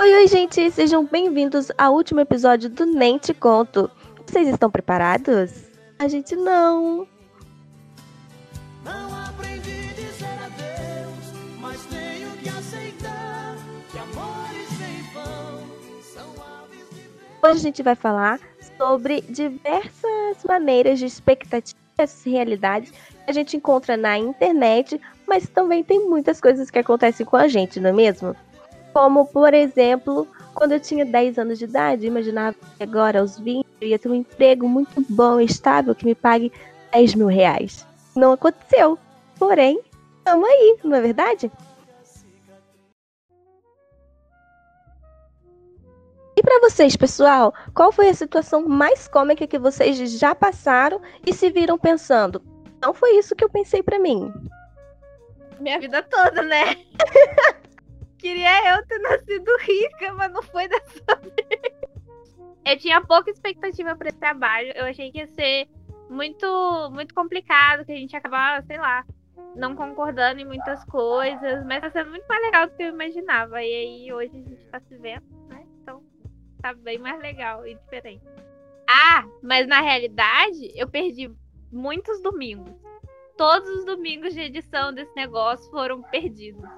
Oi, oi, gente, sejam bem-vindos ao último episódio do Nem Te Conto. Vocês estão preparados? A gente não. Não aprendi a dizer adeus, mas tenho que aceitar que amores vão são aves de. Hoje a gente vai falar sobre diversas maneiras de expectativas e realidades que a gente encontra na internet, mas também tem muitas coisas que acontecem com a gente, não é mesmo? Como, por exemplo, quando eu tinha 10 anos de idade, imaginava que agora, aos 20, eu ia ter um emprego muito bom e estável que me pague 10 mil reais. Não aconteceu. Porém, estamos aí, não é verdade? E para vocês, pessoal, qual foi a situação mais cômica que vocês já passaram e se viram pensando? Não foi isso que eu pensei para mim. minha vida toda, né? Queria eu ter nascido rica, mas não foi dessa vez. Eu tinha pouca expectativa para esse trabalho. Eu achei que ia ser muito, muito complicado, que a gente ia acabar, sei lá, não concordando em muitas coisas, mas tá sendo muito mais legal do que eu imaginava. E aí hoje a gente tá se vendo, né? Então tá bem mais legal e diferente. Ah, mas na realidade eu perdi muitos domingos. Todos os domingos de edição desse negócio foram perdidos.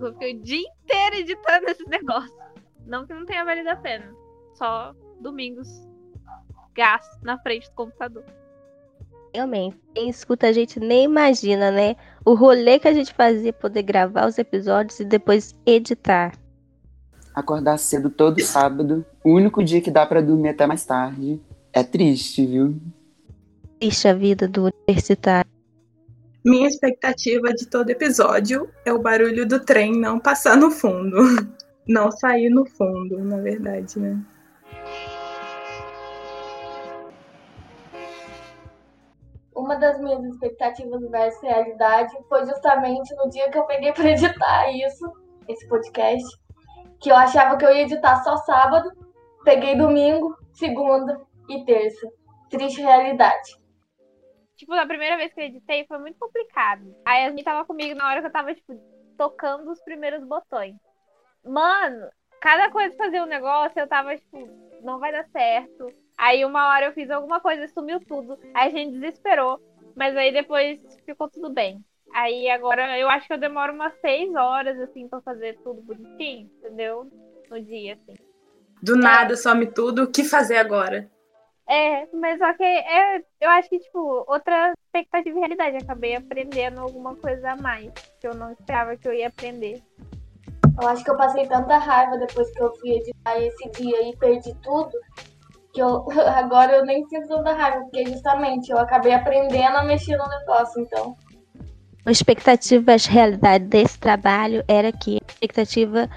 Eu fiquei o dia inteiro editando esse negócio. Não que não tenha valido a pena. Só domingos gasto na frente do computador. Realmente, quem escuta a gente nem imagina, né? O rolê que a gente fazia poder gravar os episódios e depois editar. Acordar cedo todo sábado, o único dia que dá pra dormir até mais tarde. É triste, viu? Triste a vida do universitário. Minha expectativa de todo episódio é o barulho do trem não passar no fundo. Não sair no fundo, na verdade, né? uma das minhas expectativas versus realidade foi justamente no dia que eu peguei para editar isso, esse podcast, que eu achava que eu ia editar só sábado, peguei domingo, segunda e terça. Triste realidade. Tipo, na primeira vez que eu editei foi muito complicado. A gente tava comigo na hora que eu tava, tipo, tocando os primeiros botões. Mano, cada coisa fazia um negócio, eu tava, tipo, não vai dar certo. Aí uma hora eu fiz alguma coisa e sumiu tudo. Aí a gente desesperou. Mas aí depois ficou tudo bem. Aí agora eu acho que eu demoro umas seis horas, assim, pra fazer tudo bonitinho, entendeu? No dia, assim. Do nada some tudo, o que fazer agora? É, mas só que é, eu acho que, tipo, outra expectativa e realidade. Acabei aprendendo alguma coisa a mais que eu não esperava que eu ia aprender. Eu acho que eu passei tanta raiva depois que eu fui editar esse dia e perdi tudo, que eu agora eu nem sinto tanta raiva, porque justamente eu acabei aprendendo a mexer no negócio, então. A expectativa, a realidade desse trabalho era que a expectativa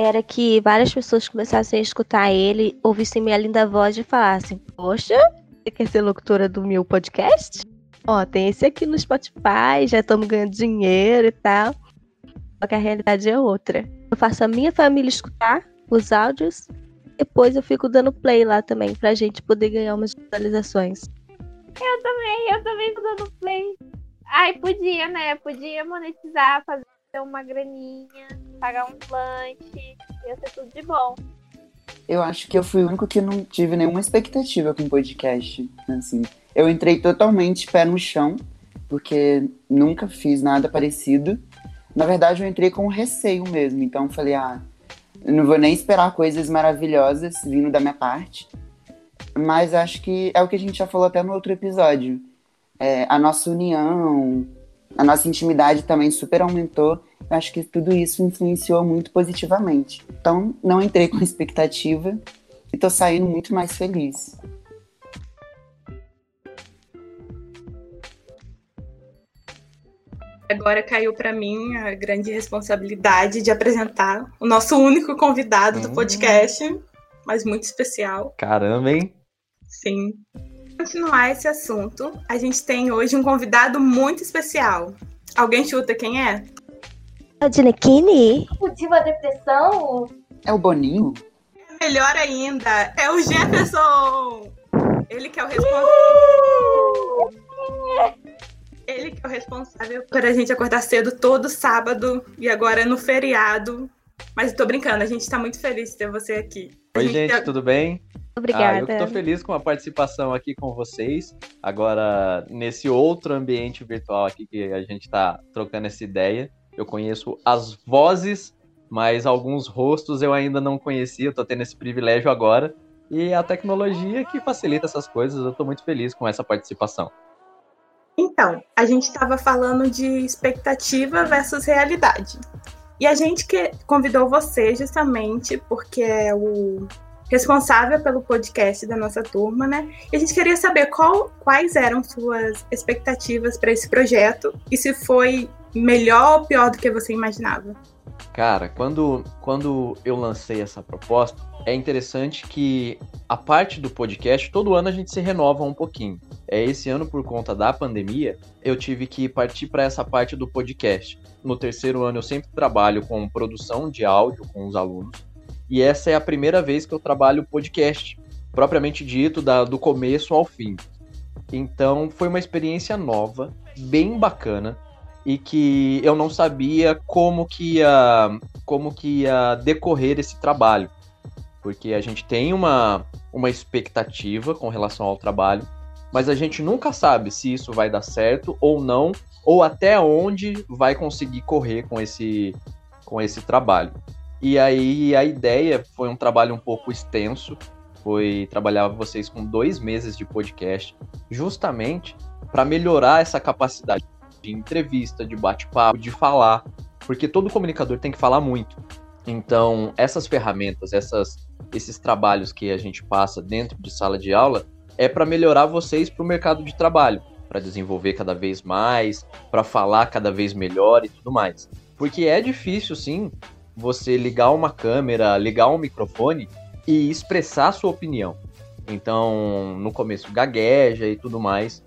era que várias pessoas começassem a escutar ele, ouvissem minha linda voz e falassem: Poxa, você quer ser locutora do meu podcast? Ó, tem esse aqui no Spotify, já estamos ganhando dinheiro e tal. Só que a realidade é outra. Eu faço a minha família escutar os áudios, depois eu fico dando play lá também, pra gente poder ganhar umas visualizações. Eu também, eu também tô dando play. Ai, podia, né? Podia monetizar, fazer uma graninha, pagar um lanche, ia ser tudo de bom. Eu acho que eu fui o único que não tive nenhuma expectativa com podcast. Assim, eu entrei totalmente pé no chão, porque nunca fiz nada parecido. Na verdade, eu entrei com receio mesmo. Então, falei, ah, não vou nem esperar coisas maravilhosas vindo da minha parte. Mas acho que é o que a gente já falou até no outro episódio. É, a nossa união, a nossa intimidade também super aumentou. Eu acho que tudo isso influenciou muito positivamente. Então, não entrei com expectativa e tô saindo muito mais feliz. Agora caiu para mim a grande responsabilidade de apresentar o nosso único convidado do Hum. podcast, mas muito especial. Caramba, hein? Sim. Pra continuar esse assunto, a gente tem hoje um convidado muito especial. Alguém chuta quem é? A Ginequini? O Diva Depressão, É o Boninho? Melhor ainda, é o Jefferson! Ele que é o responsável. Ele que é o responsável por a gente acordar cedo todo sábado e agora no feriado Mas tô brincando, a gente tá muito feliz de ter você aqui. A Oi, gente gente, tudo bem? Obrigada. Ah, eu tô feliz com a participação aqui com vocês. Agora, nesse outro ambiente virtual aqui que a gente tá trocando essa ideia. Eu conheço as vozes, mas alguns rostos eu ainda não conhecia. Eu tô tendo esse privilégio agora. E a tecnologia que facilita essas coisas, eu tô muito feliz com essa participação. Então, a gente estava falando de expectativa versus realidade. E a gente que convidou você justamente porque é o responsável pelo podcast da nossa turma, né? E a gente queria saber qual- quais eram suas expectativas para esse projeto e se foi melhor ou pior do que você imaginava. Cara, quando, quando eu lancei essa proposta, é interessante que a parte do podcast, todo ano a gente se renova um pouquinho. É esse ano, por conta da pandemia, eu tive que partir para essa parte do podcast. No terceiro ano, eu sempre trabalho com produção de áudio com os alunos. E essa é a primeira vez que eu trabalho podcast, propriamente dito, da- do começo ao fim. Então, foi uma experiência nova, bem bacana e que eu não sabia como que ia, como que ia decorrer esse trabalho. Porque a gente tem uma, uma expectativa com relação ao trabalho, mas a gente nunca sabe se isso vai dar certo ou não, ou até onde vai conseguir correr com esse, com esse trabalho. E aí a ideia foi um trabalho um pouco extenso, foi trabalhar vocês com dois meses de podcast, justamente para melhorar essa capacidade de entrevista, de bate-papo, de falar, porque todo comunicador tem que falar muito. Então, essas ferramentas, essas, esses trabalhos que a gente passa dentro de sala de aula é para melhorar vocês para o mercado de trabalho, para desenvolver cada vez mais, para falar cada vez melhor e tudo mais. Porque é difícil, sim, você ligar uma câmera, ligar um microfone e expressar a sua opinião. Então, no começo gagueja e tudo mais.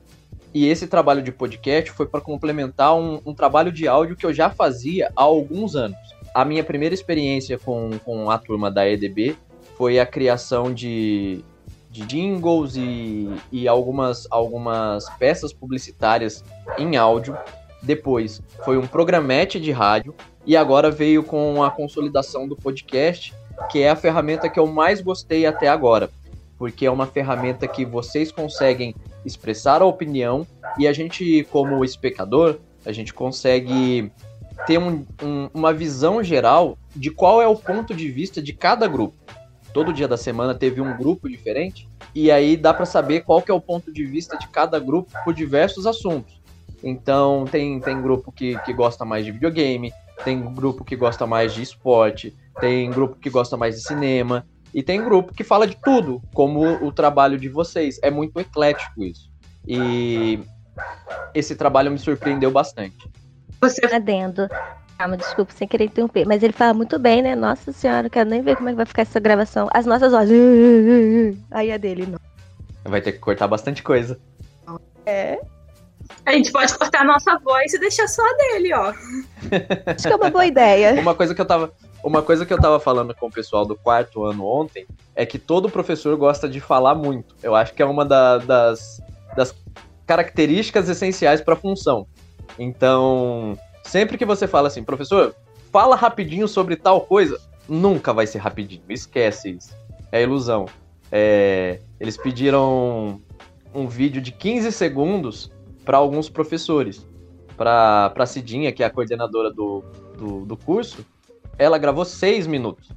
E esse trabalho de podcast foi para complementar um, um trabalho de áudio que eu já fazia há alguns anos. A minha primeira experiência com, com a turma da EDB foi a criação de, de jingles e, e algumas, algumas peças publicitárias em áudio. Depois foi um programete de rádio e agora veio com a consolidação do podcast, que é a ferramenta que eu mais gostei até agora, porque é uma ferramenta que vocês conseguem expressar a opinião e a gente, como espectador, a gente consegue ter um- um- uma visão geral de qual é o ponto de vista de cada grupo. Todo dia da semana teve um grupo diferente e aí dá para saber qual que é o ponto de vista de cada grupo por diversos assuntos. Então tem, tem grupo que, que gosta mais de videogame, tem grupo que gosta mais de esporte, tem grupo que gosta mais de cinema, e tem grupo que fala de tudo, como o trabalho de vocês. É muito eclético isso. E esse trabalho me surpreendeu bastante. Você Adendo. Calma, desculpa, sem querer interromper. Mas ele fala muito bem, né? Nossa senhora, quero nem ver como é que vai ficar essa gravação. As nossas vozes. Aí a dele, não. Vai ter que cortar bastante coisa. É. A gente pode cortar a nossa voz e deixar só a dele, ó. Acho que é uma boa ideia. Uma coisa que eu tava, uma coisa que eu tava falando com o pessoal do quarto ano ontem é que todo professor gosta de falar muito. Eu acho que é uma da- das, das características essenciais para a função. Então, sempre que você fala assim, professor, fala rapidinho sobre tal coisa, nunca vai ser rapidinho. Esquece isso. É ilusão. É, eles pediram um vídeo de 15 segundos para alguns professores. Para a Cidinha, que é a coordenadora do, do, do curso, ela gravou 6 minutos.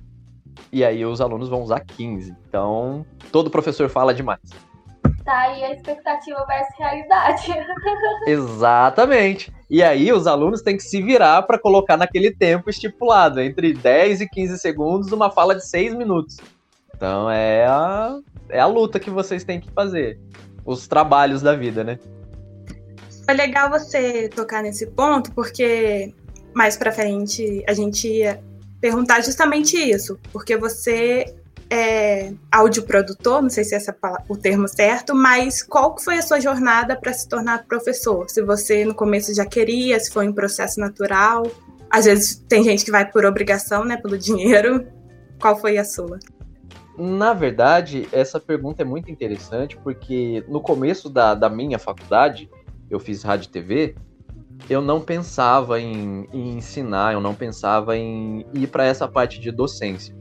E aí os alunos vão usar 15. Então, todo professor fala demais. Tá aí a expectativa versus realidade. Exatamente. E aí os alunos têm que se virar para colocar naquele tempo estipulado, entre 10 e 15 segundos, uma fala de 6 minutos. Então é a, é a luta que vocês têm que fazer. Os trabalhos da vida, né? Foi legal você tocar nesse ponto, porque mais pra frente a gente ia perguntar justamente isso, porque você é audioprodutor, não sei se é essa pala- o termo certo, mas qual foi a sua jornada para se tornar professor? Se você no começo já queria, se foi um processo natural, às vezes tem gente que vai por obrigação, né, pelo dinheiro. Qual foi a sua? Na verdade, essa pergunta é muito interessante porque no começo da, da minha faculdade, eu fiz rádio e TV, eu não pensava em, em ensinar, eu não pensava em ir para essa parte de docência.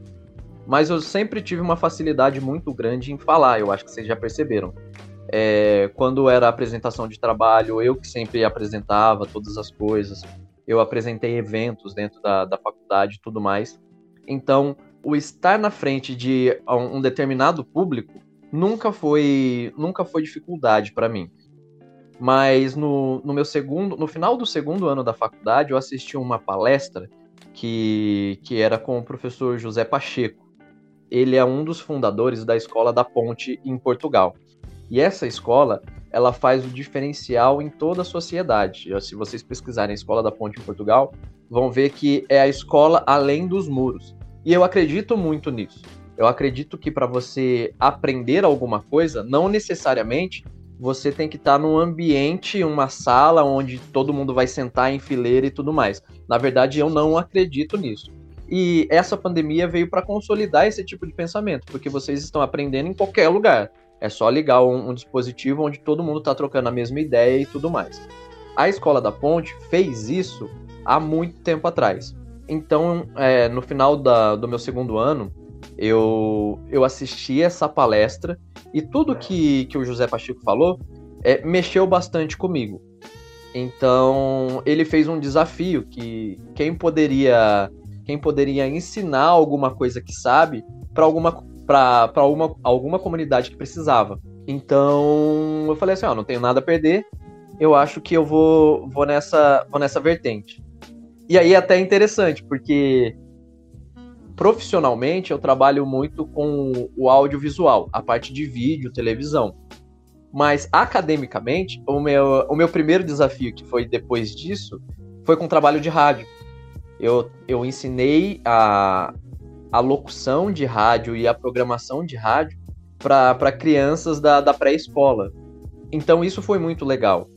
Mas eu sempre tive uma facilidade muito grande em falar, eu acho que vocês já perceberam. É, quando era apresentação de trabalho, eu que sempre apresentava todas as coisas. Eu apresentei eventos dentro da, da faculdade e tudo mais. Então, o estar na frente de um determinado público nunca foi, nunca foi dificuldade para mim. Mas no, no meu segundo, no final do segundo ano da faculdade, eu assisti uma palestra que, que era com o professor José Pacheco. Ele é um dos fundadores da Escola da Ponte em Portugal. E essa escola, ela faz o diferencial em toda a sociedade. Se vocês pesquisarem a Escola da Ponte em Portugal, vão ver que é a escola além dos muros. E eu acredito muito nisso. Eu acredito que para você aprender alguma coisa, não necessariamente você tem que estar tá num ambiente, uma sala onde todo mundo vai sentar em fileira e tudo mais. Na verdade, eu não acredito nisso. E essa pandemia veio para consolidar esse tipo de pensamento, porque vocês estão aprendendo em qualquer lugar. É só ligar um, um dispositivo onde todo mundo está trocando a mesma ideia e tudo mais. A Escola da Ponte fez isso há muito tempo atrás. Então, é, no final da, do meu segundo ano, eu, eu assisti essa palestra e tudo que, que o José Pacheco falou é, mexeu bastante comigo. Então, ele fez um desafio que quem poderia quem poderia ensinar alguma coisa que sabe para alguma para alguma, alguma comunidade que precisava. Então, eu falei assim, ó, não tenho nada a perder. Eu acho que eu vou vou nessa vou nessa vertente. E aí é até interessante, porque profissionalmente eu trabalho muito com o audiovisual, a parte de vídeo, televisão. Mas academicamente, o meu, o meu primeiro desafio, que foi depois disso, foi com trabalho de rádio. Eu, eu ensinei a, a locução de rádio e a programação de rádio para crianças da, da pré-escola. Então isso foi muito legal.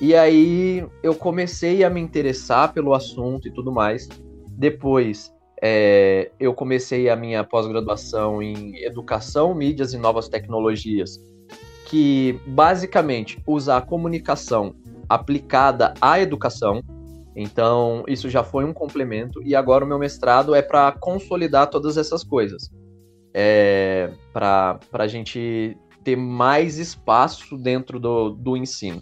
E aí eu comecei a me interessar pelo assunto e tudo mais. Depois é, eu comecei a minha pós-graduação em Educação, Mídias e Novas Tecnologias, que basicamente usa a comunicação aplicada à educação. Então, isso já foi um complemento, e agora o meu mestrado é para consolidar todas essas coisas. É, para a gente ter mais espaço dentro do, do ensino.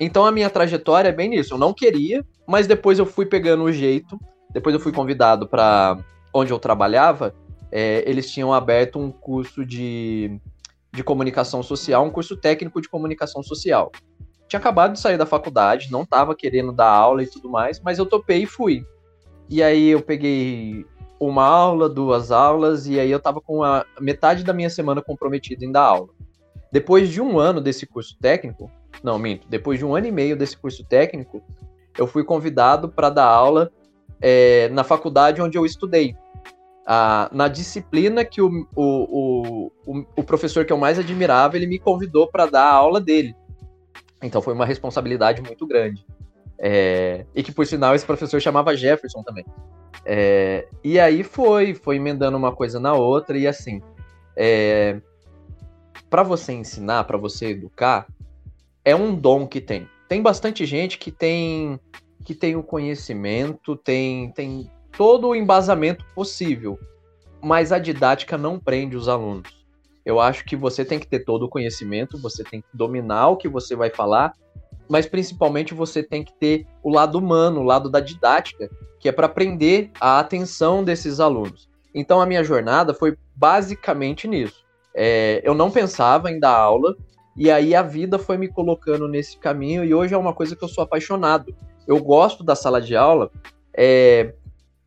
Então a minha trajetória é bem nisso. Eu não queria, mas depois eu fui pegando o jeito depois eu fui convidado para onde eu trabalhava, é, eles tinham aberto um curso de, de comunicação social, um curso técnico de comunicação social. Tinha acabado de sair da faculdade, não estava querendo dar aula e tudo mais, mas eu topei e fui. E aí eu peguei uma aula, duas aulas, e aí eu estava com a metade da minha semana comprometida em dar aula. Depois de um ano desse curso técnico, não, minto, depois de um ano e meio desse curso técnico, eu fui convidado para dar aula é, na faculdade onde eu estudei. Ah, na disciplina que o, o, o, o, professor que eu mais admirava, ele me convidou para dar a aula dele. Então foi uma responsabilidade muito grande. É, e que, por sinal, esse professor chamava Jefferson também. É, e aí foi, foi emendando uma coisa na outra, e assim, é, para você ensinar, para você educar, é um dom que tem. Tem bastante gente que tem que tem o conhecimento, tem, tem todo o embasamento possível, mas a didática não prende os alunos. Eu acho que você tem que ter todo o conhecimento, você tem que dominar o que você vai falar, mas principalmente você tem que ter o lado humano, o lado da didática, que é para prender a atenção desses alunos. Então a minha jornada foi basicamente nisso. É, eu não pensava em dar aula, e aí a vida foi me colocando nesse caminho, e hoje é uma coisa que eu sou apaixonado eu gosto da sala de aula, é,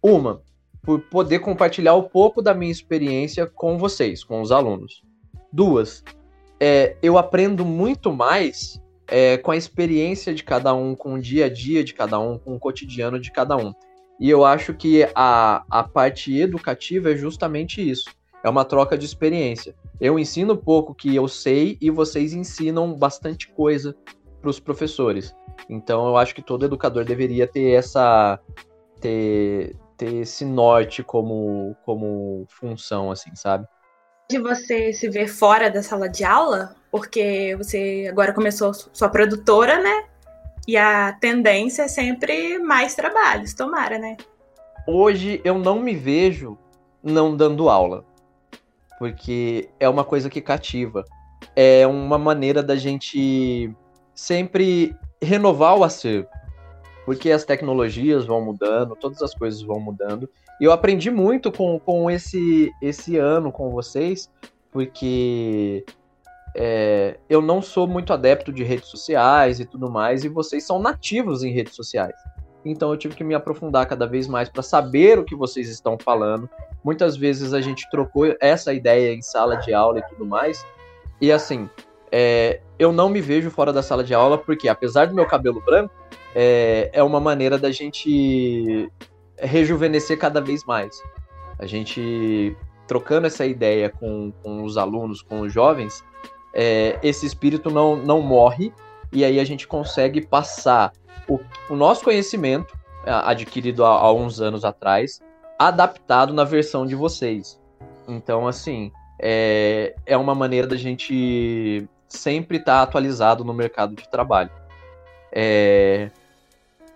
uma, por poder compartilhar um pouco da minha experiência com vocês, com os alunos. Duas, é, eu aprendo muito mais é, com a experiência de cada um, com o dia a dia de cada um, com o cotidiano de cada um. E eu acho que a, a parte educativa é justamente isso. É uma troca de experiência. Eu ensino pouco que eu sei e vocês ensinam bastante coisa para os professores. Então eu acho que todo educador deveria ter essa ter, ter esse norte como como função assim, sabe? De você se ver fora da sala de aula, porque você agora começou sua produtora, né? E a tendência é sempre mais trabalhos, tomara, né? Hoje eu não me vejo não dando aula, porque é uma coisa que cativa. É uma maneira da gente sempre renovar o acervo, porque as tecnologias vão mudando, todas as coisas vão mudando. E eu aprendi muito com, com esse, esse ano com vocês, porque é, eu não sou muito adepto de redes sociais e tudo mais, e vocês são nativos em redes sociais. Então eu tive que me aprofundar cada vez mais para saber o que vocês estão falando. Muitas vezes a gente trocou essa ideia em sala de aula e tudo mais. E assim, é, eu não me vejo fora da sala de aula porque, apesar do meu cabelo branco, é, é uma maneira da gente rejuvenescer cada vez mais. A gente trocando essa ideia com, com os alunos, com os jovens, é, esse espírito não, não morre e aí a gente consegue passar o, o nosso conhecimento adquirido há, há uns anos atrás, adaptado na versão de vocês. Então, assim, é, é uma maneira da gente sempre estar tá atualizado no mercado de trabalho. É,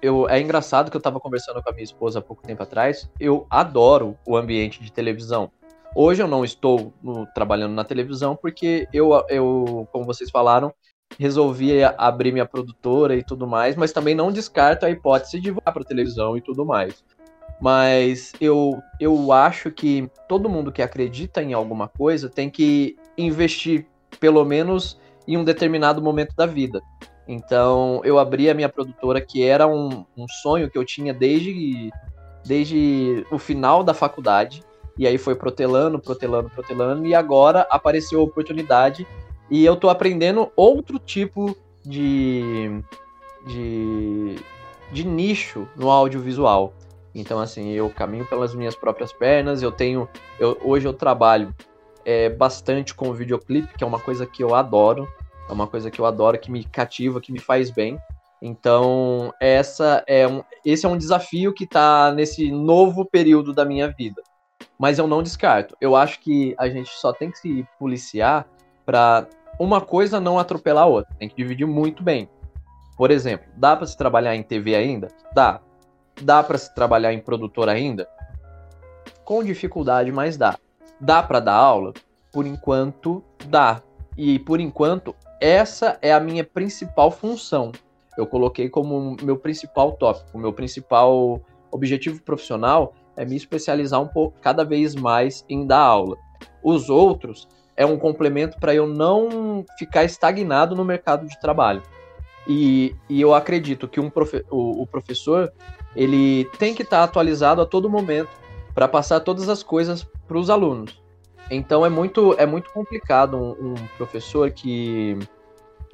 eu, é engraçado que eu estava conversando com a minha esposa há pouco tempo atrás. Eu adoro o ambiente de televisão. Hoje eu não estou no, trabalhando na televisão porque eu, eu, como vocês falaram, resolvi abrir minha produtora e tudo mais, mas também não descarto a hipótese de voar para televisão e tudo mais. Mas eu, eu acho que todo mundo que acredita em alguma coisa tem que investir, pelo menos, em um determinado momento da vida. Então, eu abri a minha produtora, que era um, um sonho que eu tinha desde, desde o final da faculdade. E aí foi protelando, protelando, protelando, e agora apareceu a oportunidade. E eu tô aprendendo outro tipo de, de, de nicho no audiovisual. Então, assim, eu caminho pelas minhas próprias pernas, eu tenho. Eu, hoje eu trabalho é, bastante com videoclipe, que é uma coisa que eu adoro. É uma coisa que eu adoro, que me cativa, que me faz bem. Então, essa é um, esse é um desafio que está nesse novo período da minha vida mas eu não descarto. Eu acho que a gente só tem que se policiar para uma coisa não atropelar a outra. Tem que dividir muito bem. Por exemplo, dá para se trabalhar em TV ainda? Dá. Dá para se trabalhar em produtor ainda? Com dificuldade, mas dá. Dá para dar aula? Por enquanto, dá. E por enquanto, essa é a minha principal função. Eu coloquei como meu principal tópico, meu principal objetivo profissional é me especializar um pouco cada vez mais em dar aula. Os outros é um complemento para eu não ficar estagnado no mercado de trabalho. E, e eu acredito que um profe o, o, professor ele tem que estar tá atualizado a todo momento para passar todas as coisas para os alunos. Então é muito, é muito complicado um, um professor que,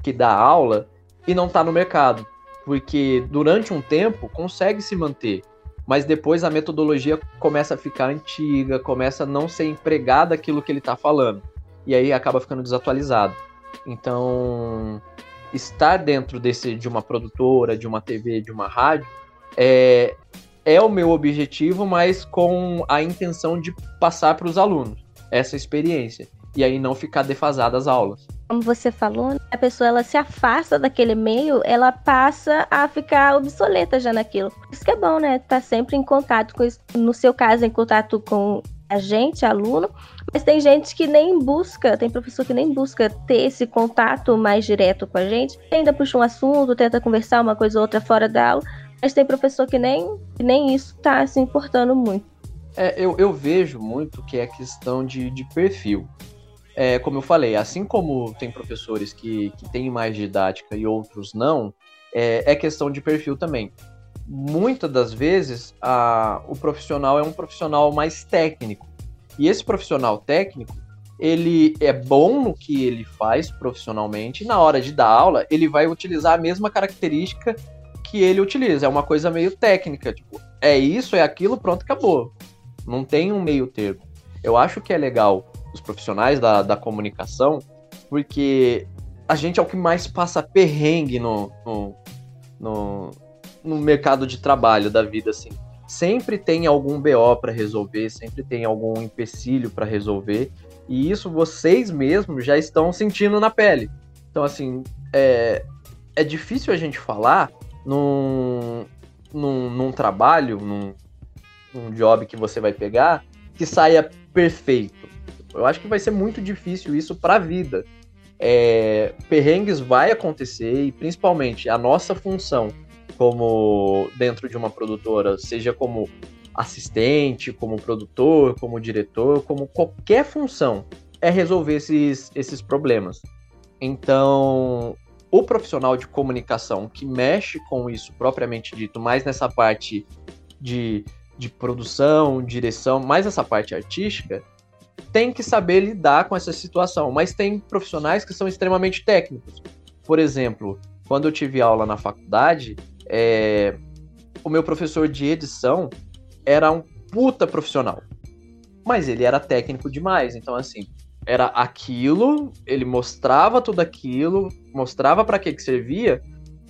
que dá aula e não está no mercado, porque durante um tempo consegue se manter mas depois a metodologia começa a ficar antiga, começa a não ser empregada aquilo que ele está falando. E aí acaba ficando desatualizado. Então, estar dentro desse de uma produtora, de uma TV, de uma rádio, é, é o meu objetivo, mas com a intenção de passar para os alunos essa experiência. E aí não ficar defasada as aulas como você falou, né, a pessoa ela se afasta daquele meio, ela passa a ficar obsoleta já naquilo. Isso que é bom, né? Tá sempre em contato com isso. No seu caso, em contato com a gente, aluno, mas tem gente que nem busca, tem professor que nem busca ter esse contato mais direto com a gente, ainda puxa um assunto, tenta conversar uma coisa ou outra fora da aula, mas tem professor que nem, que nem isso tá se importando muito. É, eu, eu vejo muito que é questão de, de perfil é, como eu falei, assim como tem professores que, que têm mais didática e outros não, é, é questão de perfil também. Muitas das vezes, a, o profissional é um profissional mais técnico. E esse profissional técnico, ele é bom no que ele faz profissionalmente, e na hora de dar aula, ele vai utilizar a mesma característica que ele utiliza. É uma coisa meio técnica, tipo, é isso, é aquilo, pronto, acabou. Não tem um meio termo. Eu acho que é legal os profissionais da, da comunicação, porque a gente é o que mais passa perrengue no, no, no, no mercado de trabalho da vida, assim. Sempre tem algum BO para resolver, sempre tem algum empecilho para resolver, e isso vocês mesmos já estão sentindo na pele. Então, assim, é, é difícil a gente falar, num, num, num trabalho, num, num job que você vai pegar, que saia perfeito. Eu acho que vai ser muito difícil isso para a vida. É, perrengues vai acontecer e principalmente a nossa função como dentro de uma produtora, seja como assistente, como produtor, como diretor, como qualquer função, é resolver esses, esses problemas. Então, o profissional de comunicação que mexe com isso propriamente dito, mais nessa parte de, de produção, direção, mais essa parte artística, tem que saber lidar com essa situação. Mas tem profissionais que são extremamente técnicos. Por exemplo, quando eu tive aula na faculdade, é, o meu professor de edição era um puta profissional. Mas ele era técnico demais. Então, assim, era aquilo, ele mostrava tudo aquilo, mostrava para que que servia,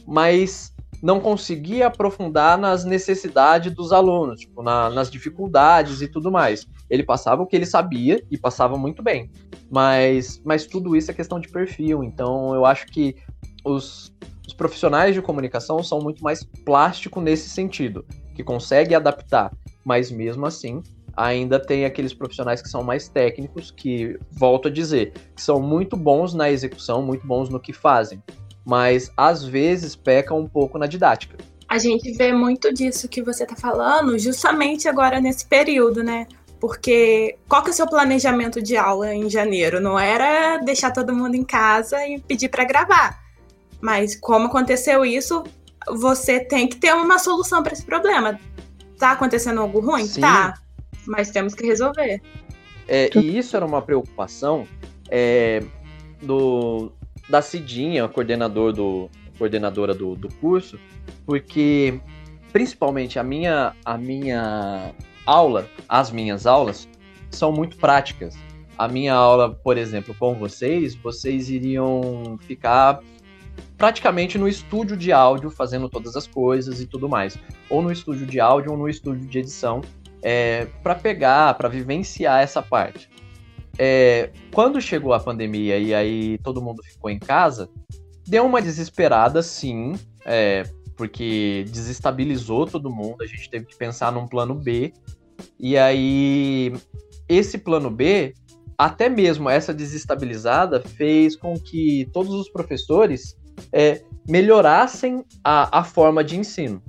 mas não conseguia aprofundar nas necessidades dos alunos, tipo, na, nas dificuldades e tudo mais. Ele passava o que ele sabia e passava muito bem. Mas, mas tudo isso é questão de perfil. Então eu acho que os, os profissionais de comunicação são muito mais plástico nesse sentido, que consegue adaptar, mas mesmo assim ainda tem aqueles profissionais que são mais técnicos, que, volto a dizer, que são muito bons na execução, muito bons no que fazem, mas às vezes pecam um pouco na didática. A gente vê muito disso que você está falando justamente agora nesse período, né? Porque qual que é o seu planejamento de aula em janeiro? Não era deixar todo mundo em casa e pedir para gravar. Mas como aconteceu isso, você tem que ter uma solução para esse problema. Tá acontecendo algo ruim? Sim. Tá mas temos que resolver. É, e isso era uma preocupação é, do, da Cidinha, coordenador do, coordenadora do, do curso, porque principalmente a minha, a minha aula, as minhas aulas, são muito práticas. A minha aula, por exemplo, com vocês, vocês iriam ficar praticamente no estúdio de áudio fazendo todas as coisas e tudo mais. Ou no estúdio de áudio ou no estúdio de edição é, para pegar, para vivenciar essa parte. É, quando chegou a pandemia e aí todo mundo ficou em casa, deu uma desesperada, sim, é, porque desestabilizou todo mundo. A gente teve que pensar num plano B. E aí, esse plano B, até mesmo essa desestabilizada, fez com que todos os professores é, melhorassem a, a forma de ensino.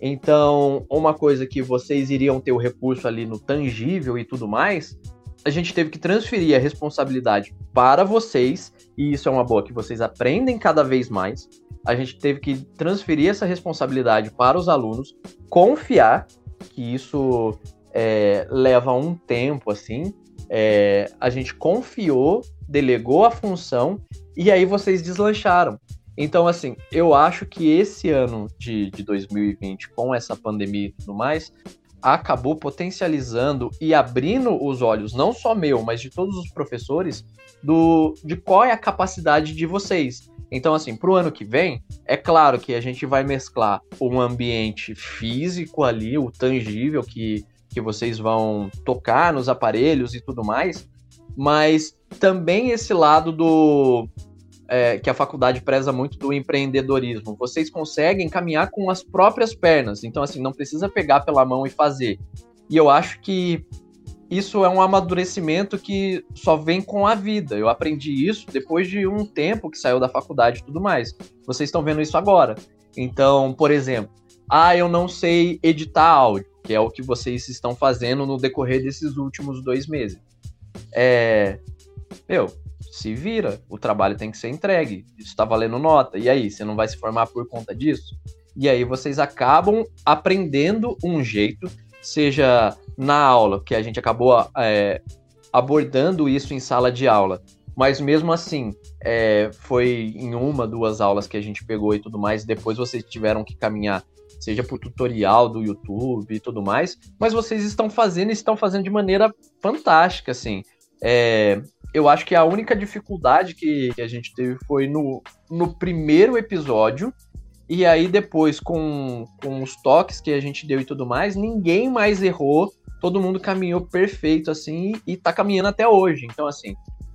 Então, uma coisa que vocês iriam ter o recurso ali no tangível e tudo mais, a gente teve que transferir a responsabilidade para vocês, e isso é uma boa que vocês aprendem cada vez mais. A gente teve que transferir essa responsabilidade para os alunos, confiar que isso é, leva um tempo assim. É, a gente confiou, delegou a função e aí vocês deslancharam. Então, assim, eu acho que esse ano de, de 2020, com essa pandemia e tudo mais, acabou potencializando e abrindo os olhos, não só meu, mas de todos os professores, do de qual é a capacidade de vocês. Então, assim, para o ano que vem, é claro que a gente vai mesclar um ambiente físico ali, o tangível que, que vocês vão tocar nos aparelhos e tudo mais, mas também esse lado do é, que a faculdade preza muito do empreendedorismo. Vocês conseguem caminhar com as próprias pernas. Então, assim, não precisa pegar pela mão e fazer. E eu acho que isso é um amadurecimento que só vem com a vida. Eu aprendi isso depois de um tempo que saiu da faculdade e tudo mais. Vocês estão vendo isso agora. Então, por exemplo, ah, eu não sei editar áudio, que é o que vocês estão fazendo no decorrer desses últimos dois meses. É. Meu, se vira, o trabalho tem que ser entregue, isso está valendo nota. E aí, você não vai se formar por conta disso? E aí vocês acabam aprendendo um jeito, seja na aula, que a gente acabou é, abordando isso em sala de aula, mas mesmo assim, é, foi em uma, duas aulas que a gente pegou e tudo mais, depois vocês tiveram que caminhar, seja por tutorial do YouTube e tudo mais, mas vocês estão fazendo e estão fazendo de maneira fantástica, assim. É, eu acho que a única dificuldade que, que a gente teve foi no, no primeiro episódio. E aí, depois, com, com os toques que a gente deu e tudo mais, ninguém mais errou. Todo mundo caminhou perfeito, assim, e tá caminhando até hoje. Então, assim,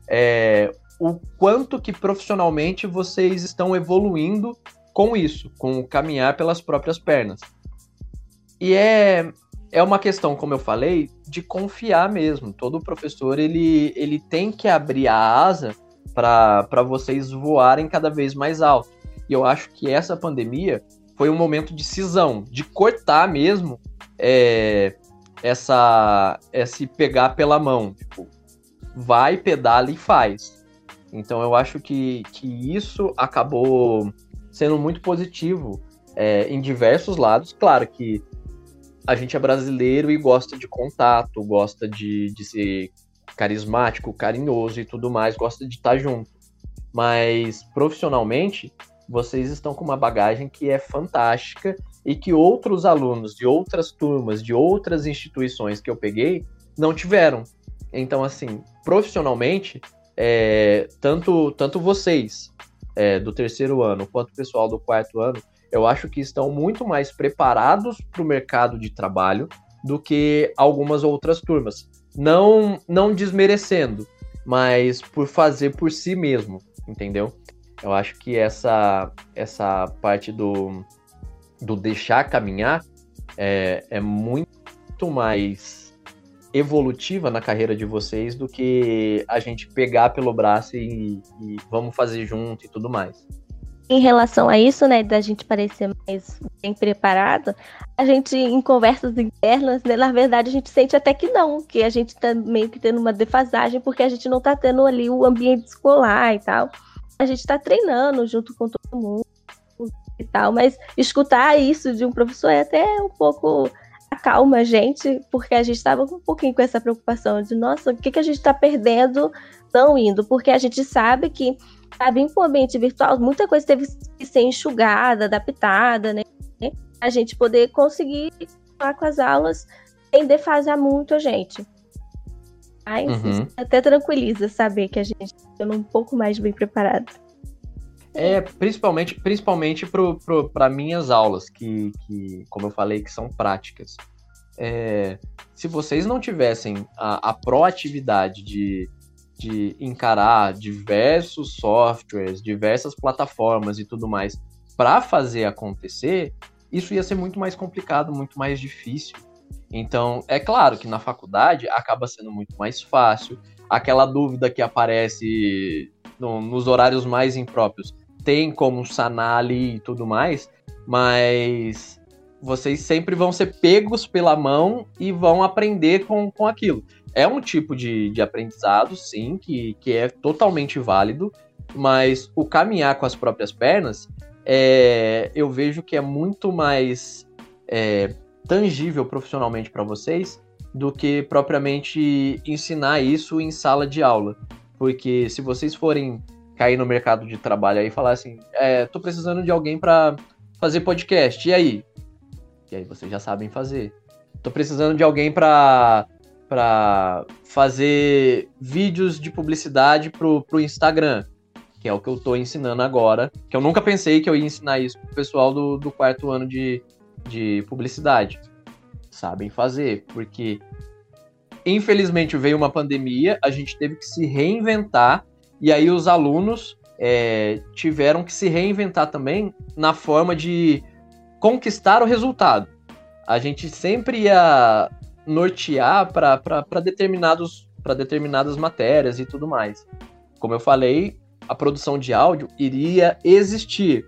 é, o quanto que profissionalmente vocês estão evoluindo com isso, com caminhar pelas próprias pernas. E é, é uma questão, como eu falei, de confiar mesmo. Todo professor ele, ele tem que abrir a asa para vocês voarem cada vez mais alto. E eu acho que essa pandemia foi um momento de cisão, de cortar mesmo é, essa esse pegar pela mão, tipo, vai, pedala e faz. Então eu acho que, que isso acabou sendo muito positivo é, em diversos lados. Claro que a gente é brasileiro e gosta de contato, gosta de, de ser carismático, carinhoso e tudo mais, gosta de estar junto. Mas profissionalmente, vocês estão com uma bagagem que é fantástica e que outros alunos de outras turmas, de outras instituições que eu peguei, não tiveram. Então, assim, profissionalmente, é, tanto, tanto vocês é, do terceiro ano quanto o pessoal do quarto ano, eu acho que estão muito mais preparados para o mercado de trabalho do que algumas outras turmas. Não, não desmerecendo, mas por fazer por si mesmo, entendeu? Eu acho que essa, essa parte do, do deixar caminhar é, é muito mais evolutiva na carreira de vocês do que a gente pegar pelo braço e, e vamos fazer junto e tudo mais em relação a isso, né, da gente parecer mais bem preparado, a gente, em conversas internas, né, na verdade, a gente sente até que não, que a gente tá meio que tendo uma defasagem, porque a gente não tá tendo ali o ambiente escolar e tal. A gente tá treinando junto com todo mundo e tal, mas escutar isso de um professor é até um pouco acalma a gente, porque a gente estava um pouquinho com essa preocupação de, nossa, o que, que a gente está perdendo não indo? Porque a gente sabe que para vir para o ambiente virtual, muita coisa teve que ser enxugada, adaptada, né? A gente poder conseguir falar com as aulas sem defasar muito a gente. Mas uhum. até tranquiliza saber que a gente está um pouco mais bem preparado. É, principalmente, principalmente para minhas aulas, que, que, como eu falei, que são práticas. É, se vocês não tivessem a, a proatividade de de encarar diversos softwares, diversas plataformas e tudo mais para fazer acontecer, isso ia ser muito mais complicado, muito mais difícil. Então, é claro que na faculdade acaba sendo muito mais fácil. Aquela dúvida que aparece no, nos horários mais impróprios tem como sanar ali e tudo mais, mas vocês sempre vão ser pegos pela mão e vão aprender com, com aquilo é um tipo de, de aprendizado, sim, que, que é totalmente válido, mas o caminhar com as próprias pernas, é, eu vejo que é muito mais é, tangível profissionalmente para vocês do que propriamente ensinar isso em sala de aula. Porque se vocês forem cair no mercado de trabalho aí e falar assim, é, tô precisando de alguém para fazer podcast, e aí? E aí vocês já sabem fazer. Tô precisando de alguém para para fazer vídeos de publicidade pro, pro Instagram, que é o que eu tô ensinando agora, que eu nunca pensei que eu ia ensinar isso pro pessoal do, do quarto ano de, de publicidade. Sabem fazer, porque infelizmente veio uma pandemia, a gente teve que se reinventar, e aí os alunos é, tiveram que se reinventar também na forma de conquistar o resultado. A gente sempre ia nortear para determinados para determinadas matérias e tudo mais. Como eu falei, a produção de áudio iria existir.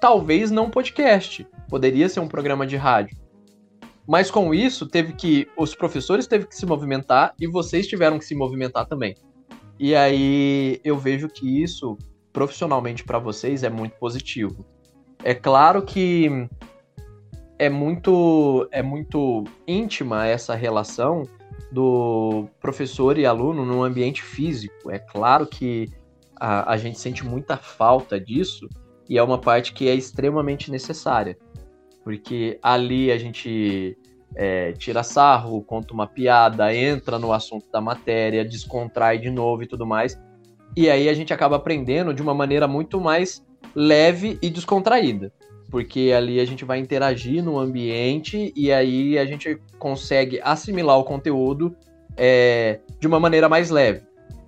Talvez não podcast, poderia ser um programa de rádio. Mas com isso, teve que os professores teve que se movimentar e vocês tiveram que se movimentar também. E aí eu vejo que isso profissionalmente para vocês é muito positivo. É claro que é muito é muito íntima essa relação do professor e aluno no ambiente físico. É claro que a, a gente sente muita falta disso e é uma parte que é extremamente necessária, porque ali a gente é, tira sarro, conta uma piada, entra no assunto da matéria, descontrai de novo e tudo mais. E aí a gente acaba aprendendo de uma maneira muito mais leve e descontraída porque ali a gente vai interagir no ambiente e aí a gente consegue assimilar o conteúdo é, de uma maneira mais leve.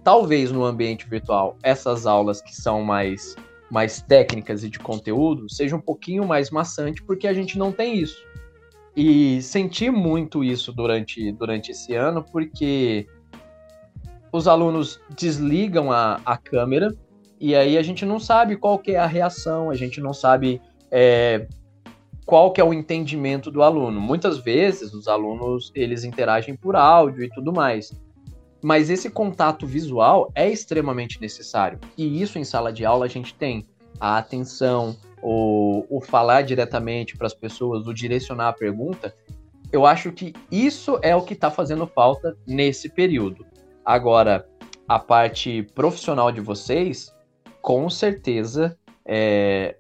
Talvez no ambiente virtual essas aulas que são mais mais técnicas e de conteúdo seja um pouquinho mais maçante, porque a gente não tem isso. E senti muito isso durante, durante esse ano, porque os alunos desligam a, a câmera e aí a gente não sabe qual que é a reação, a gente não sabe é, qual que é o entendimento do aluno. Muitas vezes os alunos eles interagem por áudio e tudo mais. Mas esse contato visual é extremamente necessário. E isso em sala de aula a gente tem a atenção, o, o falar diretamente para as pessoas, o direcionar a pergunta. Eu acho que isso é o que está fazendo falta nesse período. Agora, a parte profissional de vocês, com certeza, é,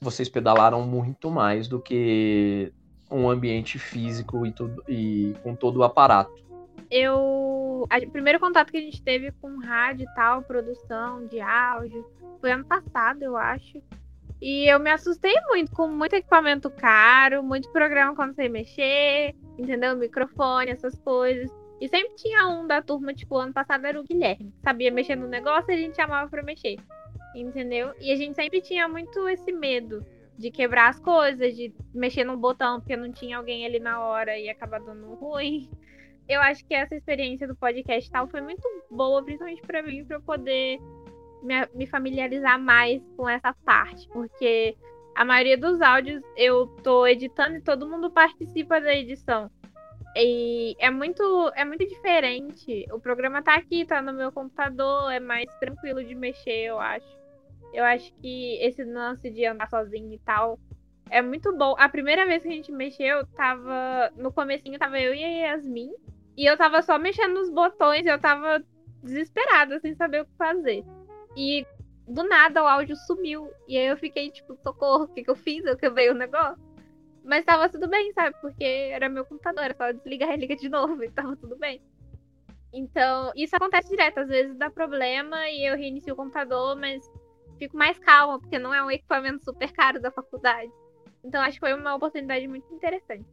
vocês pedalaram muito mais do que um ambiente físico e, tudo, e com todo o aparato. Eu. O primeiro contato que a gente teve com rádio e tal, produção de áudio, foi ano passado, eu acho. E eu me assustei muito com muito equipamento caro, muito programa quando sei mexer, entendeu? Microfone, essas coisas. E sempre tinha um da turma, tipo, ano passado era o Guilherme. Sabia mexer no negócio e a gente chamava pra mexer. Entendeu? E a gente sempre tinha muito esse medo de quebrar as coisas, de mexer no botão porque não tinha alguém ali na hora e acabar dando ruim. Eu acho que essa experiência do podcast tal foi muito boa, principalmente para mim, para eu poder me, me familiarizar mais com essa parte, porque a maioria dos áudios eu tô editando e todo mundo participa da edição. E é muito, é muito diferente. O programa tá aqui, tá no meu computador, é mais tranquilo de mexer, eu acho. Eu acho que esse lance de andar sozinho e tal é muito bom. A primeira vez que a gente mexeu, tava. No comecinho tava eu e a Yasmin. E eu tava só mexendo nos botões, eu tava desesperada, sem saber o que fazer. E do nada o áudio sumiu. E aí eu fiquei, tipo, socorro, o que, que eu fiz? Eu quebrei o negócio. Mas tava tudo bem, sabe? Porque era meu computador, era só desligar e liga de novo, e tava tudo bem. Então, isso acontece direto. Às vezes dá problema e eu reinicio o computador, mas fico mais calma, porque não é um equipamento super caro da faculdade. Então acho que foi uma oportunidade muito interessante.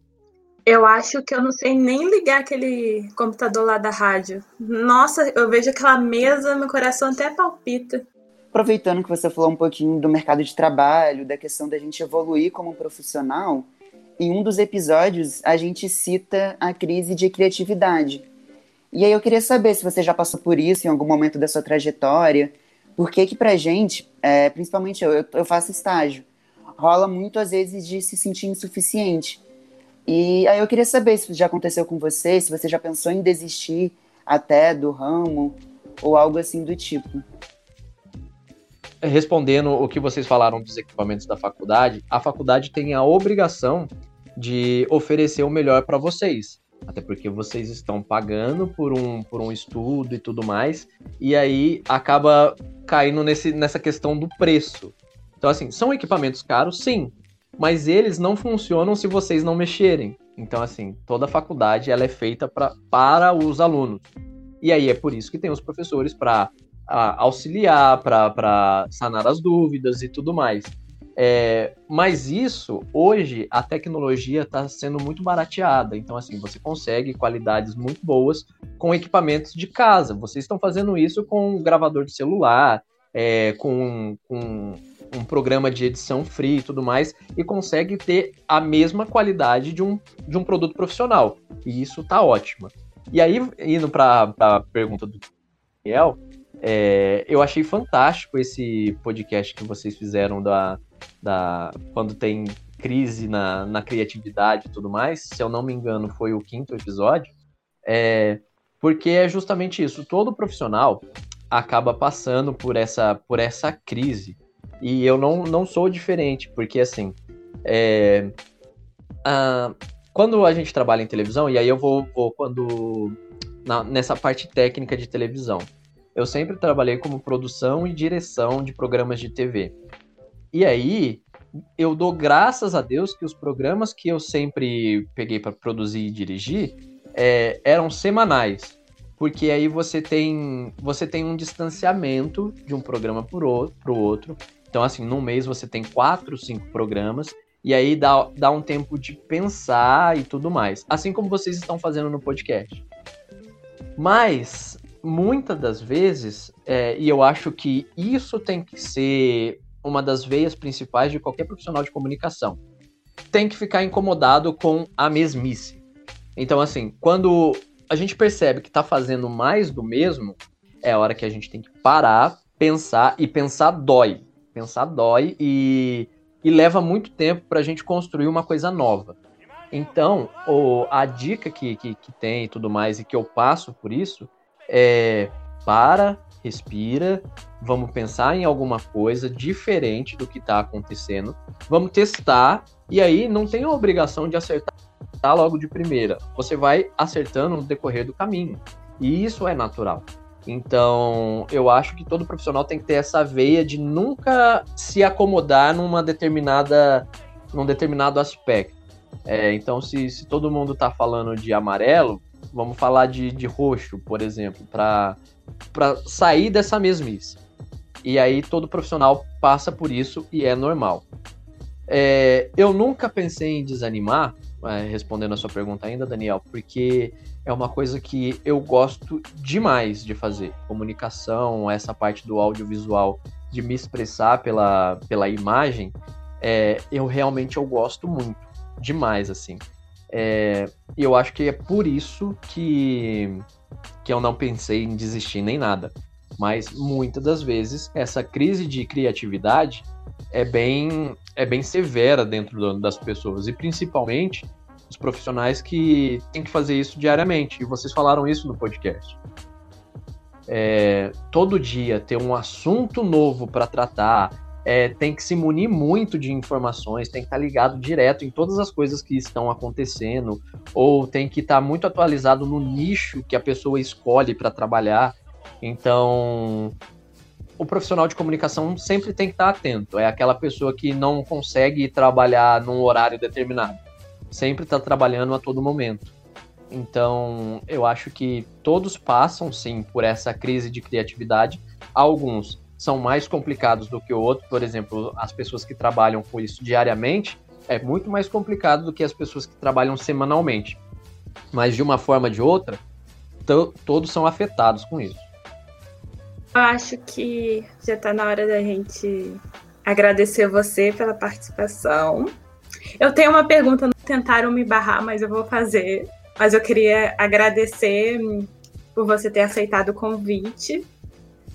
Eu acho que eu não sei nem ligar aquele computador lá da rádio. Nossa, eu vejo aquela mesa, meu coração até palpita. Aproveitando que você falou um pouquinho do mercado de trabalho, da questão da gente evoluir como profissional, em um dos episódios a gente cita a crise de criatividade. E aí eu queria saber se você já passou por isso em algum momento da sua trajetória, porque que pra gente, é, principalmente eu, eu, eu faço estágio, rola muito às vezes de se sentir insuficiente. E aí eu queria saber se já aconteceu com você, se você já pensou em desistir até do ramo ou algo assim do tipo. Respondendo o que vocês falaram dos equipamentos da faculdade, a faculdade tem a obrigação de oferecer o melhor para vocês. Até porque vocês estão pagando por um, por um estudo e tudo mais, e aí acaba caindo nesse, nessa questão do preço. Então, assim, são equipamentos caros, sim, mas eles não funcionam se vocês não mexerem. Então, assim, toda a faculdade ela é feita pra, para os alunos. E aí é por isso que tem os professores para auxiliar, para sanar as dúvidas e tudo mais. É, mas isso, hoje, a tecnologia está sendo muito barateada. Então, assim, você consegue qualidades muito boas com equipamentos de casa. Vocês estão fazendo isso com um gravador de celular, é, com, com um programa de edição free e tudo mais, e consegue ter a mesma qualidade de um, de um produto profissional. E isso tá ótimo. E aí, indo para a pergunta do Daniel, é, eu achei fantástico esse podcast que vocês fizeram da, da quando tem crise na, na criatividade e tudo mais, se eu não me engano, foi o quinto episódio, é, porque é justamente isso. Todo profissional acaba passando por essa, por essa crise. E eu não, não sou diferente, porque assim, é, a, quando a gente trabalha em televisão, e aí eu vou, vou quando na, nessa parte técnica de televisão, eu sempre trabalhei como produção e direção de programas de TV. E aí, eu dou graças a Deus que os programas que eu sempre peguei para produzir e dirigir é, eram semanais. Porque aí você tem, você tem um distanciamento de um programa para o outro. Então, assim, num mês você tem quatro, cinco programas. E aí dá, dá um tempo de pensar e tudo mais. Assim como vocês estão fazendo no podcast. Mas, muitas das vezes, é, e eu acho que isso tem que ser uma das veias principais de qualquer profissional de comunicação. Tem que ficar incomodado com a mesmice. Então, assim, quando a gente percebe que está fazendo mais do mesmo, é a hora que a gente tem que parar, pensar e pensar dói. Pensar dói e, e leva muito tempo para a gente construir uma coisa nova. Então, o, a dica que, que, que tem e tudo mais, e que eu passo por isso, é para, respira, vamos pensar em alguma coisa diferente do que está acontecendo, vamos testar, e aí não tem a obrigação de acertar logo de primeira. Você vai acertando no decorrer do caminho. E isso é natural. Então, eu acho que todo profissional tem que ter essa veia de nunca se acomodar numa determinada, num determinado aspecto. É, então, se, se todo mundo está falando de amarelo, vamos falar de, de roxo, por exemplo, para sair dessa mesmice. E aí todo profissional passa por isso e é normal. É, eu nunca pensei em desanimar, é, respondendo a sua pergunta ainda, Daniel, porque é uma coisa que eu gosto demais de fazer. Comunicação, essa parte do audiovisual, de me expressar pela, pela imagem, é, eu realmente eu gosto muito, demais, assim. É, eu acho que é por isso que, que eu não pensei em desistir nem nada. Mas muitas das vezes essa crise de criatividade é bem, é bem severa dentro das pessoas, e principalmente os profissionais que têm que fazer isso diariamente. E vocês falaram isso no podcast. É, todo dia ter um assunto novo para tratar, é, tem que se munir muito de informações, tem que estar tá ligado direto em todas as coisas que estão acontecendo, ou tem que estar tá muito atualizado no nicho que a pessoa escolhe para trabalhar. Então, o profissional de comunicação sempre tem que estar tá atento. É aquela pessoa que não consegue trabalhar num horário determinado. Sempre está trabalhando a todo momento. Então, eu acho que todos passam, sim, por essa crise de criatividade. Alguns são mais complicados do que o outro. Por exemplo, as pessoas que trabalham com isso diariamente é muito mais complicado do que as pessoas que trabalham semanalmente. Mas de uma forma ou de outra, to todos são afetados com isso. Eu acho que já está na hora da gente agradecer você pela participação. Eu tenho uma pergunta, tentaram me barrar, mas eu vou fazer. Mas eu queria agradecer por você ter aceitado o convite.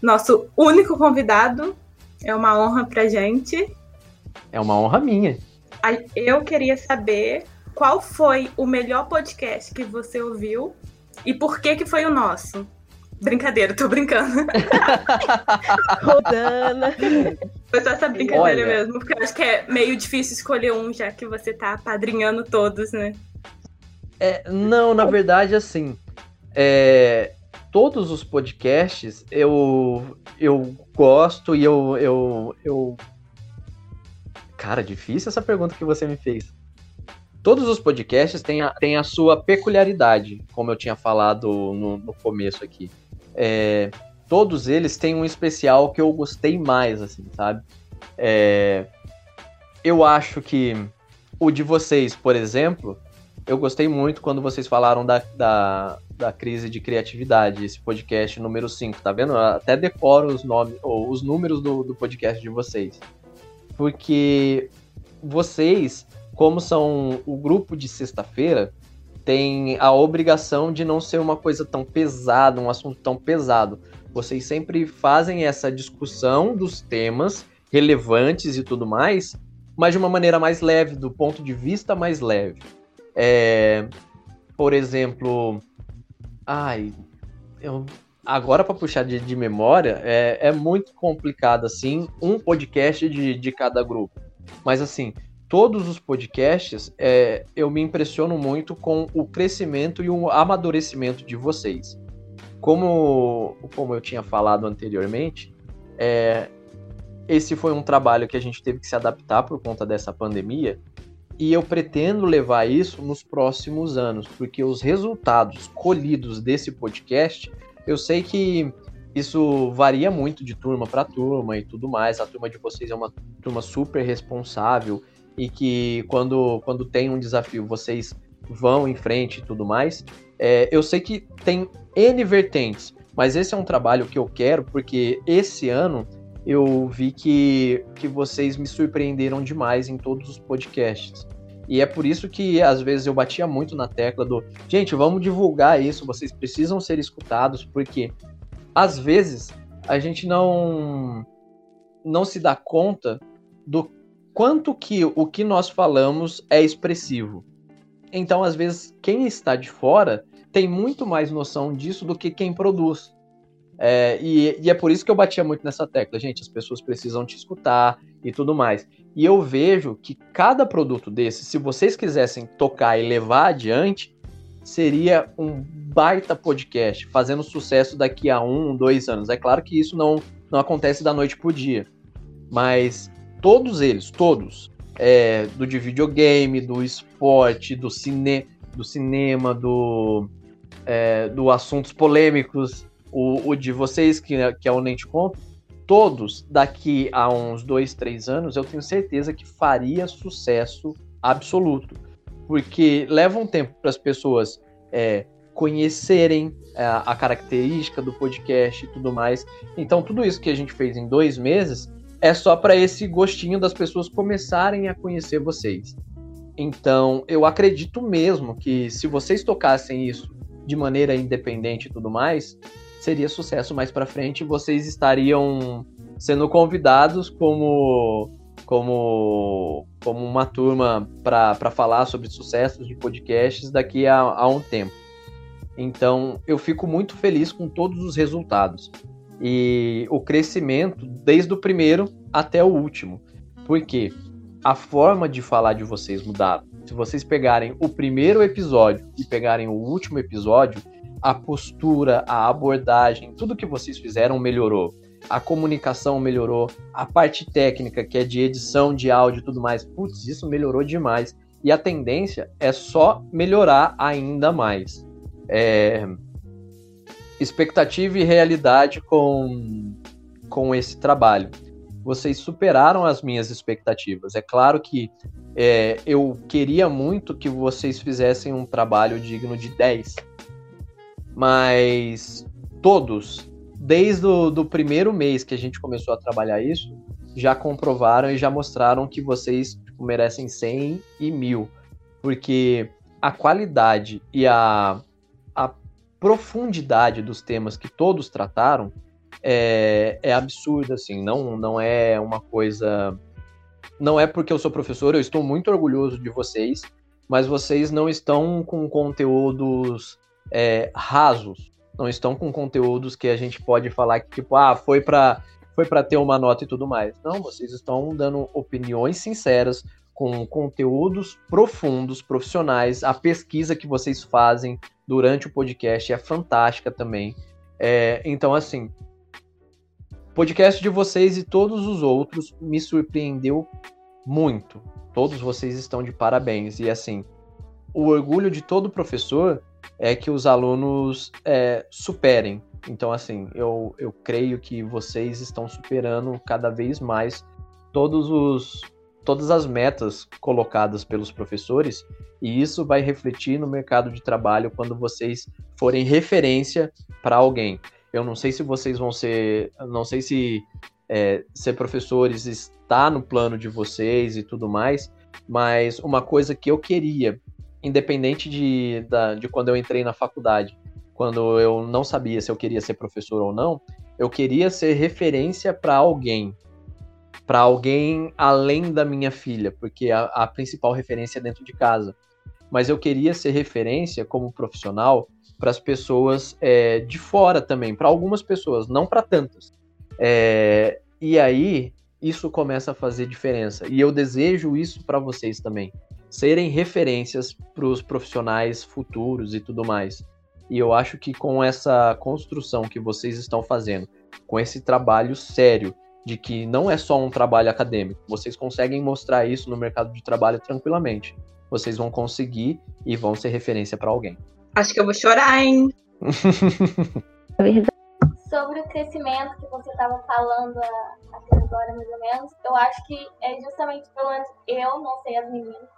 Nosso único convidado. É uma honra pra gente. É uma honra minha. Eu queria saber qual foi o melhor podcast que você ouviu e por que que foi o nosso. Brincadeira, tô brincando. Rodana. Foi só essa brincadeira Olha. mesmo, porque eu acho que é meio difícil escolher um, já que você tá padrinhando todos, né? É, não, na verdade, assim, é, todos os podcasts eu, eu gosto e eu, eu, eu. Cara, difícil essa pergunta que você me fez. Todos os podcasts têm a, têm a sua peculiaridade, como eu tinha falado no, no começo aqui. É, todos eles têm um especial que eu gostei mais, assim, sabe? É, eu acho que o de vocês, por exemplo, eu gostei muito quando vocês falaram da, da, da crise de criatividade, esse podcast número 5, tá vendo? Eu até decoro os nomes, ou os números do, do podcast de vocês. Porque vocês, como são o grupo de sexta-feira, têm a obrigação de não ser uma coisa tão pesada, um assunto tão pesado. Vocês sempre fazem essa discussão dos temas relevantes e tudo mais, mas de uma maneira mais leve, do ponto de vista mais leve. É, por exemplo, ai, eu, agora para puxar de, de memória é, é muito complicado assim, um podcast de, de cada grupo. Mas assim, todos os podcasts é, eu me impressiono muito com o crescimento e o amadurecimento de vocês. Como, como eu tinha falado anteriormente, é, esse foi um trabalho que a gente teve que se adaptar por conta dessa pandemia e eu pretendo levar isso nos próximos anos, porque os resultados colhidos desse podcast, eu sei que isso varia muito de turma para turma e tudo mais. A turma de vocês é uma turma super responsável e que quando, quando tem um desafio vocês vão em frente e tudo mais. É, eu sei que tem N vertentes, mas esse é um trabalho que eu quero porque esse ano eu vi que, que vocês me surpreenderam demais em todos os podcasts. E é por isso que às vezes eu batia muito na tecla do, gente, vamos divulgar isso, vocês precisam ser escutados, porque às vezes a gente não não se dá conta do quanto que o que nós falamos é expressivo. Então, às vezes, quem está de fora tem muito mais noção disso do que quem produz. É, e, e, é por isso que eu batia muito nessa tecla, gente. As pessoas precisam te escutar e tudo mais. E eu vejo que cada produto desse, se vocês quisessem tocar e levar adiante, seria um baita podcast, fazendo sucesso daqui a um, dois anos. É claro que isso não, não acontece da noite pro dia. Mas todos eles, todos, é, do de videogame, do esporte, do, cine, do cinema, do, é, do assuntos polêmicos, o, o de vocês, que, que é o Nente Conto, todos daqui a uns dois, três anos, eu tenho certeza que faria sucesso absoluto. Porque leva um tempo para as pessoas é, conhecerem é, a característica do podcast e tudo mais. Então, tudo isso que a gente fez em dois meses é só para esse gostinho das pessoas começarem a conhecer vocês. Então, eu acredito mesmo que se vocês tocassem isso de maneira independente e tudo mais, seria sucesso mais para frente. Vocês estariam sendo convidados como como como uma turma para falar sobre sucessos de podcasts daqui a, a um tempo. Então, eu fico muito feliz com todos os resultados e o crescimento desde o primeiro até o último. Porque a forma de falar de vocês mudaram. Se vocês pegarem o primeiro episódio e pegarem o último episódio, a postura, a abordagem, tudo que vocês fizeram melhorou. A comunicação melhorou, a parte técnica, que é de edição de áudio e tudo mais, putz, isso melhorou demais. E a tendência é só melhorar ainda mais. É, expectativa e realidade com, com esse trabalho. Vocês superaram as minhas expectativas. É claro que é, eu queria muito que vocês fizessem um trabalho digno de 10, mas todos, desde o do primeiro mês que a gente começou a trabalhar isso, já comprovaram e já mostraram que vocês tipo, merecem 100 e mil, porque a qualidade e a profundidade dos temas que todos trataram é, é absurda, assim, não, não é uma coisa. Não é porque eu sou professor, eu estou muito orgulhoso de vocês, mas vocês não estão com conteúdos é, rasos, não estão com conteúdos que a gente pode falar que, tipo, ah, foi para foi para ter uma nota e tudo mais. Não, vocês estão dando opiniões sinceras, com conteúdos profundos, profissionais. A pesquisa que vocês fazem durante o podcast é fantástica também. É, então, assim, podcast de vocês e todos os outros me surpreendeu muito. Todos vocês estão de parabéns. E, assim, o orgulho de todo professor é que os alunos é, superem. Então, assim, eu, eu creio que vocês estão superando cada vez mais todos os todas as metas colocadas pelos professores, e isso vai refletir no mercado de trabalho quando vocês forem referência para alguém. Eu não sei se vocês vão ser, não sei se é, ser professores está no plano de vocês e tudo mais, mas uma coisa que eu queria, independente de, da, de quando eu entrei na faculdade, quando eu não sabia se eu queria ser professor ou não, eu queria ser referência para alguém, para alguém além da minha filha, porque a, a, principal referência é dentro de casa. Mas eu queria ser referência como profissional para as pessoas é, de fora também, para algumas pessoas, não para tantas. É, e aí isso começa a fazer diferença. E eu desejo isso para vocês também, serem referências para os profissionais futuros e tudo mais. E eu acho que com essa construção que vocês estão fazendo, com esse trabalho sério de que não é só um trabalho acadêmico. Vocês conseguem mostrar isso no mercado de trabalho tranquilamente. Vocês vão conseguir e vão ser referência para alguém. Acho que eu vou chorar, hein? Sobre o crescimento que você estava falando até agora, mais ou menos, eu acho que é justamente, pelo menos eu, não sei as meninas,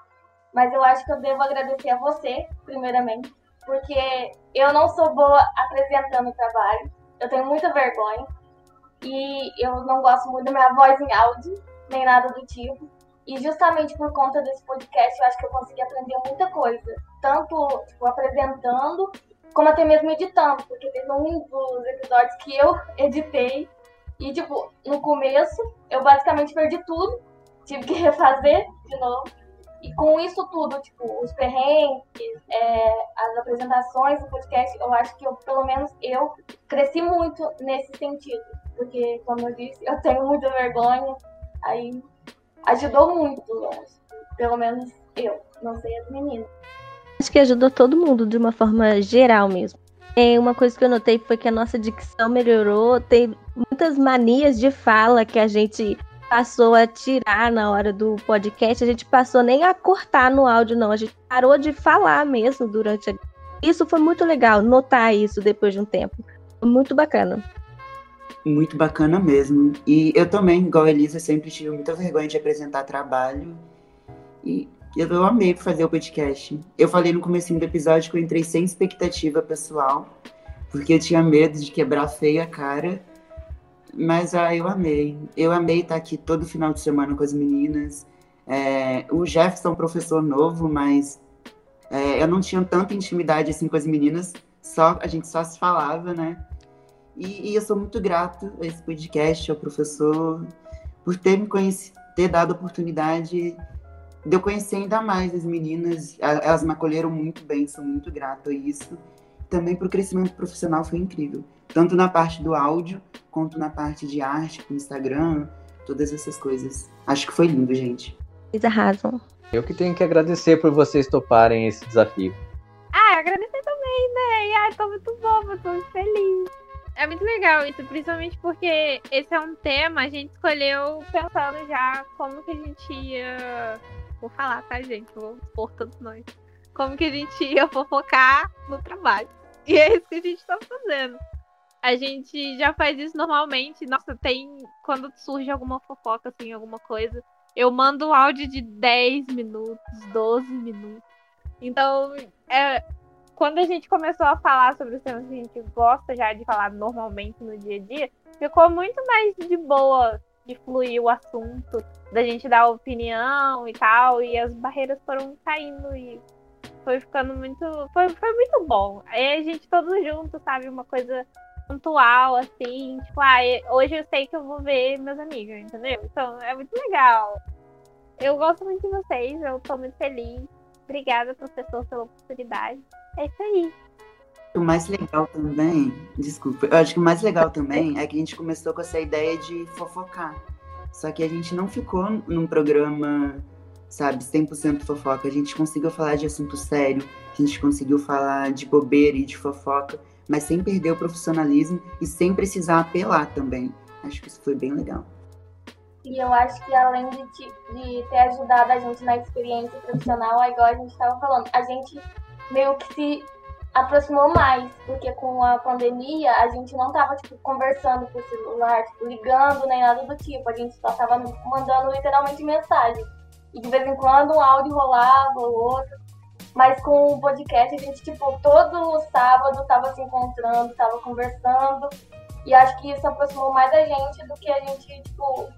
mas eu acho que eu devo agradecer a você, primeiramente, porque eu não sou boa apresentando o trabalho, eu tenho muita vergonha, E eu não gosto muito da minha voz em áudio, nem nada do tipo. E justamente por conta desse podcast, eu acho que eu consegui aprender muita coisa. Tanto tipo, apresentando, como até mesmo editando. Porque teve um dos episódios que eu editei. E, tipo, no começo, eu basicamente perdi tudo. Tive que refazer de novo. E com isso tudo, tipo, os perrengues, é, as apresentações do podcast, eu acho que eu, pelo menos eu, cresci muito nesse sentido. Porque, como eu disse, eu tenho muita vergonha. Aí ajudou muito, eu. Pelo menos eu, não sei as meninas. Acho que ajudou todo mundo de uma forma geral mesmo. É, uma coisa que eu notei foi que a nossa dicção melhorou. Tem muitas manias de fala que a gente passou a tirar na hora do podcast. A gente passou nem a cortar no áudio, não. A gente parou de falar mesmo durante a... Isso foi muito legal, notar isso depois de um tempo. Muito bacana. Muito bacana mesmo. E eu também, igual a Elisa, sempre tive muita vergonha de apresentar trabalho. E eu amei fazer o podcast. Eu falei no começo do episódio que eu entrei sem expectativa pessoal, porque eu tinha medo de quebrar feia a cara. Mas ah, eu amei. Eu amei estar aqui todo final de semana com as meninas. É, o Jefferson, professor novo, mas é, eu não tinha tanta intimidade assim com as meninas. Só a gente só se falava, né? E, e eu sou muito grato a esse podcast, ao professor, por ter me conhecido, ter dado a oportunidade de eu conhecer ainda mais as meninas. Elas me acolheram muito bem, sou muito grato a isso. Também para o crescimento profissional foi incrível. Tanto na parte do áudio, quanto na parte de arte, com Instagram, todas essas coisas. Acho que foi lindo, gente. Eles arrasam. Eu que tenho que agradecer por vocês toparem esse desafio. Ah, agradecer também, né? E ai, tô muito boba, tô muito feliz. É muito legal isso, principalmente porque esse é um tema, a gente escolheu pensando já como que a gente ia. Vou falar, tá, gente? Vou expor todos nós. Como que a gente ia fofocar no trabalho. E é isso que a gente tá fazendo. A gente já faz isso normalmente. Nossa, tem. Quando surge alguma fofoca, assim, alguma coisa, eu mando um áudio de 10 minutos, 12 minutos. Então, é, quando a gente começou a falar sobre os temas que a gente gosta já de falar normalmente no dia a dia, ficou muito mais de boa de fluir o assunto, da gente dar opinião e tal, e as barreiras foram caindo e foi ficando muito. Foi, foi muito bom. Aí a gente todos juntos, sabe? Uma coisa pontual, assim, tipo, ah, hoje eu sei que eu vou ver meus amigos, entendeu? Então é muito legal. Eu gosto muito de vocês, eu tô muito feliz. Obrigada, professor, pela oportunidade. É isso aí. O mais legal também, desculpa, eu acho que o mais legal também é que a gente começou com essa ideia de fofocar. Só que a gente não ficou num programa, sabe, 100% fofoca. A gente conseguiu falar de assunto sério, a gente conseguiu falar de bobeira e de fofoca, mas sem perder o profissionalismo e sem precisar apelar também. Acho que isso foi bem legal. E eu acho que além de, te- de ter ajudado a gente na experiência profissional, é igual a gente estava falando, a gente meio que se aproximou mais, porque com a pandemia a gente não tava tipo, conversando por celular, tipo, ligando nem nada do tipo, a gente só tava mandando literalmente mensagem. E de vez em quando um áudio rolava ou outro. Mas com o podcast a gente, tipo, todo sábado tava se encontrando, tava conversando. E acho que isso aproximou mais a gente do que a gente, tipo,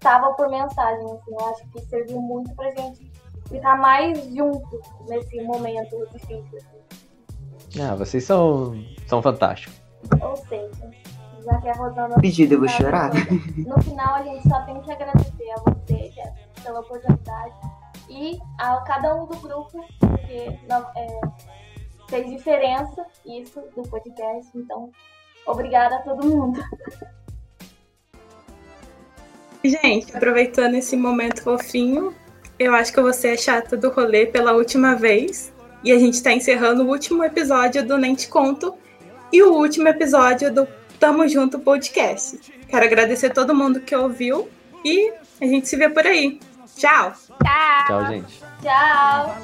tava por mensagem, assim. Eu acho que serviu muito pra gente ficar mais junto nesse momento difícil. assim. Ah, vocês são, são fantásticos. Ou seja, já que a Rosana. Pedido, eu vou chorar. No final, a gente só tem que agradecer a você, Jéssica, pela oportunidade. E a cada um do grupo, porque é, fez diferença isso do podcast. Então, obrigada a todo mundo. Gente, aproveitando esse momento fofinho, eu acho que eu vou ser a chata do rolê pela última vez. E a gente tá encerrando o último episódio do Nem Te Conto e o último episódio do Tamo Junto Podcast. Quero agradecer todo mundo que ouviu e a gente se vê por aí. Tchau. Tchau, Tchau gente. Tchau.